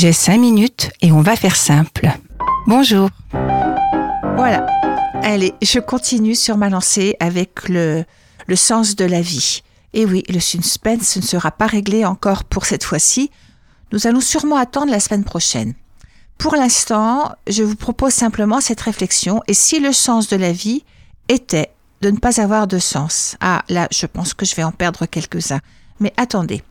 J'ai cinq minutes et on va faire simple. Bonjour. Voilà. Allez, je continue sur ma lancée avec le, le sens de la vie. Et oui, le suspense ne sera pas réglé encore pour cette fois-ci. Nous allons sûrement attendre la semaine prochaine. Pour l'instant, je vous propose simplement cette réflexion. Et si le sens de la vie était de ne pas avoir de sens? Ah, là, je pense que je vais en perdre quelques-uns. Mais attendez.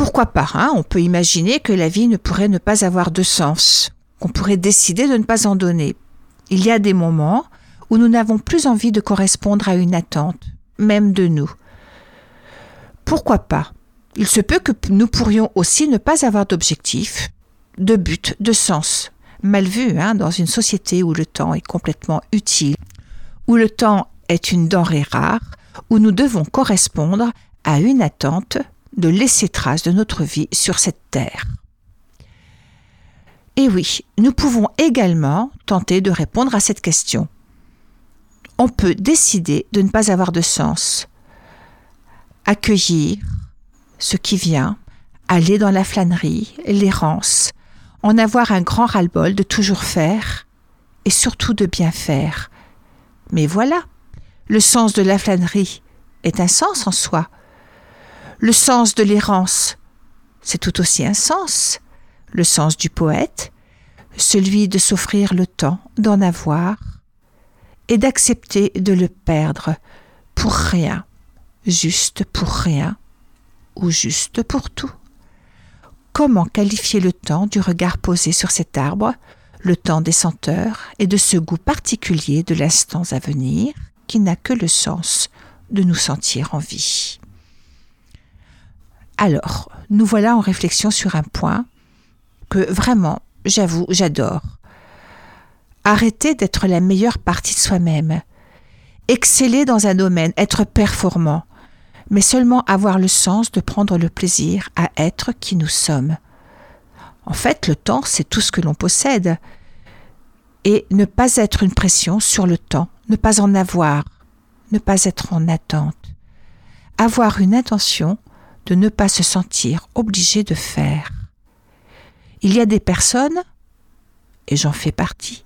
Pourquoi pas hein On peut imaginer que la vie ne pourrait ne pas avoir de sens, qu'on pourrait décider de ne pas en donner. Il y a des moments où nous n'avons plus envie de correspondre à une attente, même de nous. Pourquoi pas? Il se peut que nous pourrions aussi ne pas avoir d'objectif, de but, de sens. Mal vu hein, dans une société où le temps est complètement utile, où le temps est une denrée rare, où nous devons correspondre à une attente de laisser trace de notre vie sur cette terre. Et oui, nous pouvons également tenter de répondre à cette question. On peut décider de ne pas avoir de sens, accueillir ce qui vient, aller dans la flânerie, l'errance, en avoir un grand ras-le-bol de toujours faire et surtout de bien faire. Mais voilà, le sens de la flânerie est un sens en soi. Le sens de l'errance, c'est tout aussi un sens. Le sens du poète, celui de s'offrir le temps d'en avoir et d'accepter de le perdre pour rien, juste pour rien ou juste pour tout. Comment qualifier le temps du regard posé sur cet arbre, le temps des senteurs et de ce goût particulier de l'instant à venir qui n'a que le sens de nous sentir en vie? Alors, nous voilà en réflexion sur un point que vraiment, j'avoue, j'adore. Arrêter d'être la meilleure partie de soi-même. Exceller dans un domaine, être performant, mais seulement avoir le sens de prendre le plaisir à être qui nous sommes. En fait, le temps, c'est tout ce que l'on possède. Et ne pas être une pression sur le temps, ne pas en avoir, ne pas être en attente. Avoir une intention de ne pas se sentir obligé de faire. Il y a des personnes, et j'en fais partie,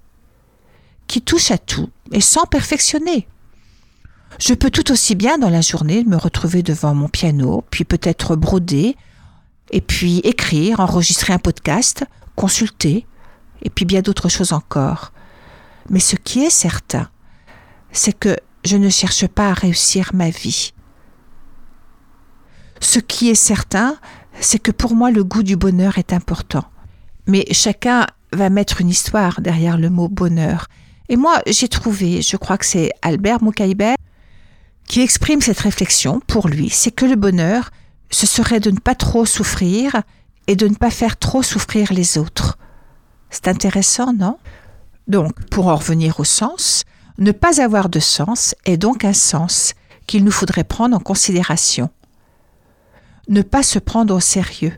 qui touchent à tout et sans perfectionner. Je peux tout aussi bien dans la journée me retrouver devant mon piano, puis peut-être broder, et puis écrire, enregistrer un podcast, consulter, et puis bien d'autres choses encore. Mais ce qui est certain, c'est que je ne cherche pas à réussir ma vie. Ce qui est certain, c'est que pour moi le goût du bonheur est important. Mais chacun va mettre une histoire derrière le mot bonheur. Et moi, j'ai trouvé, je crois que c'est Albert Moukaïber, qui exprime cette réflexion pour lui, c'est que le bonheur, ce serait de ne pas trop souffrir et de ne pas faire trop souffrir les autres. C'est intéressant, non? Donc, pour en revenir au sens, ne pas avoir de sens est donc un sens qu'il nous faudrait prendre en considération ne pas se prendre au sérieux.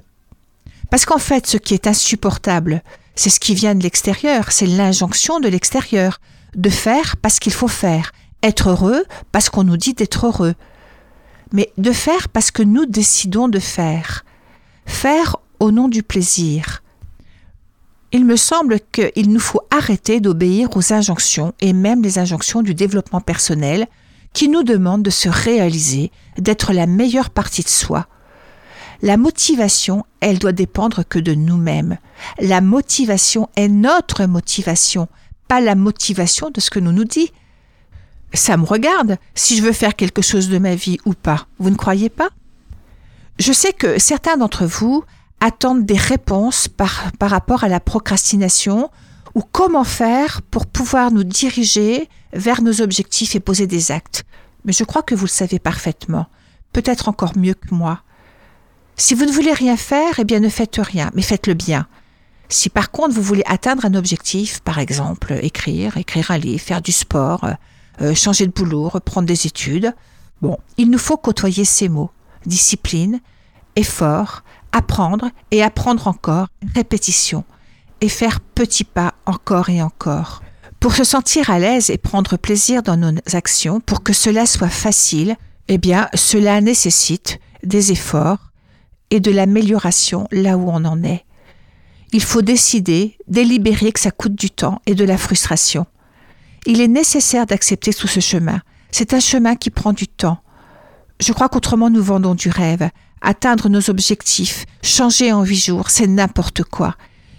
Parce qu'en fait, ce qui est insupportable, c'est ce qui vient de l'extérieur, c'est l'injonction de l'extérieur, de faire parce qu'il faut faire, être heureux parce qu'on nous dit d'être heureux, mais de faire parce que nous décidons de faire, faire au nom du plaisir. Il me semble qu'il nous faut arrêter d'obéir aux injonctions, et même les injonctions du développement personnel, qui nous demandent de se réaliser, d'être la meilleure partie de soi, la motivation, elle doit dépendre que de nous-mêmes. La motivation est notre motivation, pas la motivation de ce que nous nous dit. Ça me regarde si je veux faire quelque chose de ma vie ou pas. Vous ne croyez pas? Je sais que certains d'entre vous attendent des réponses par, par rapport à la procrastination ou comment faire pour pouvoir nous diriger vers nos objectifs et poser des actes. Mais je crois que vous le savez parfaitement, peut-être encore mieux que moi. Si vous ne voulez rien faire, eh bien ne faites rien, mais faites-le bien. Si par contre vous voulez atteindre un objectif, par exemple écrire, écrire un livre, faire du sport, euh, euh, changer de boulot, reprendre des études, bon, il nous faut côtoyer ces mots discipline, effort, apprendre et apprendre encore, répétition, et faire petits pas encore et encore. Pour se sentir à l'aise et prendre plaisir dans nos actions, pour que cela soit facile, eh bien, cela nécessite des efforts, et de l'amélioration là où on en est. Il faut décider, délibérer que ça coûte du temps et de la frustration. Il est nécessaire d'accepter tout ce chemin. C'est un chemin qui prend du temps. Je crois qu'autrement nous vendons du rêve. Atteindre nos objectifs, changer en huit jours, c'est n'importe quoi.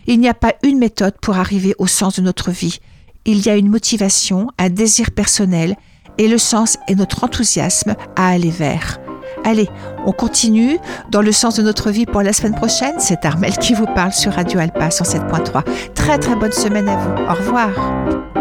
Il n'y a pas une méthode pour arriver au sens de notre vie. Il y a une motivation, un désir personnel, et le sens est notre enthousiasme à aller vers. Allez, on continue dans le sens de notre vie pour la semaine prochaine. C'est Armel qui vous parle sur Radio Alpa 107.3. Très très bonne semaine à vous. Au revoir.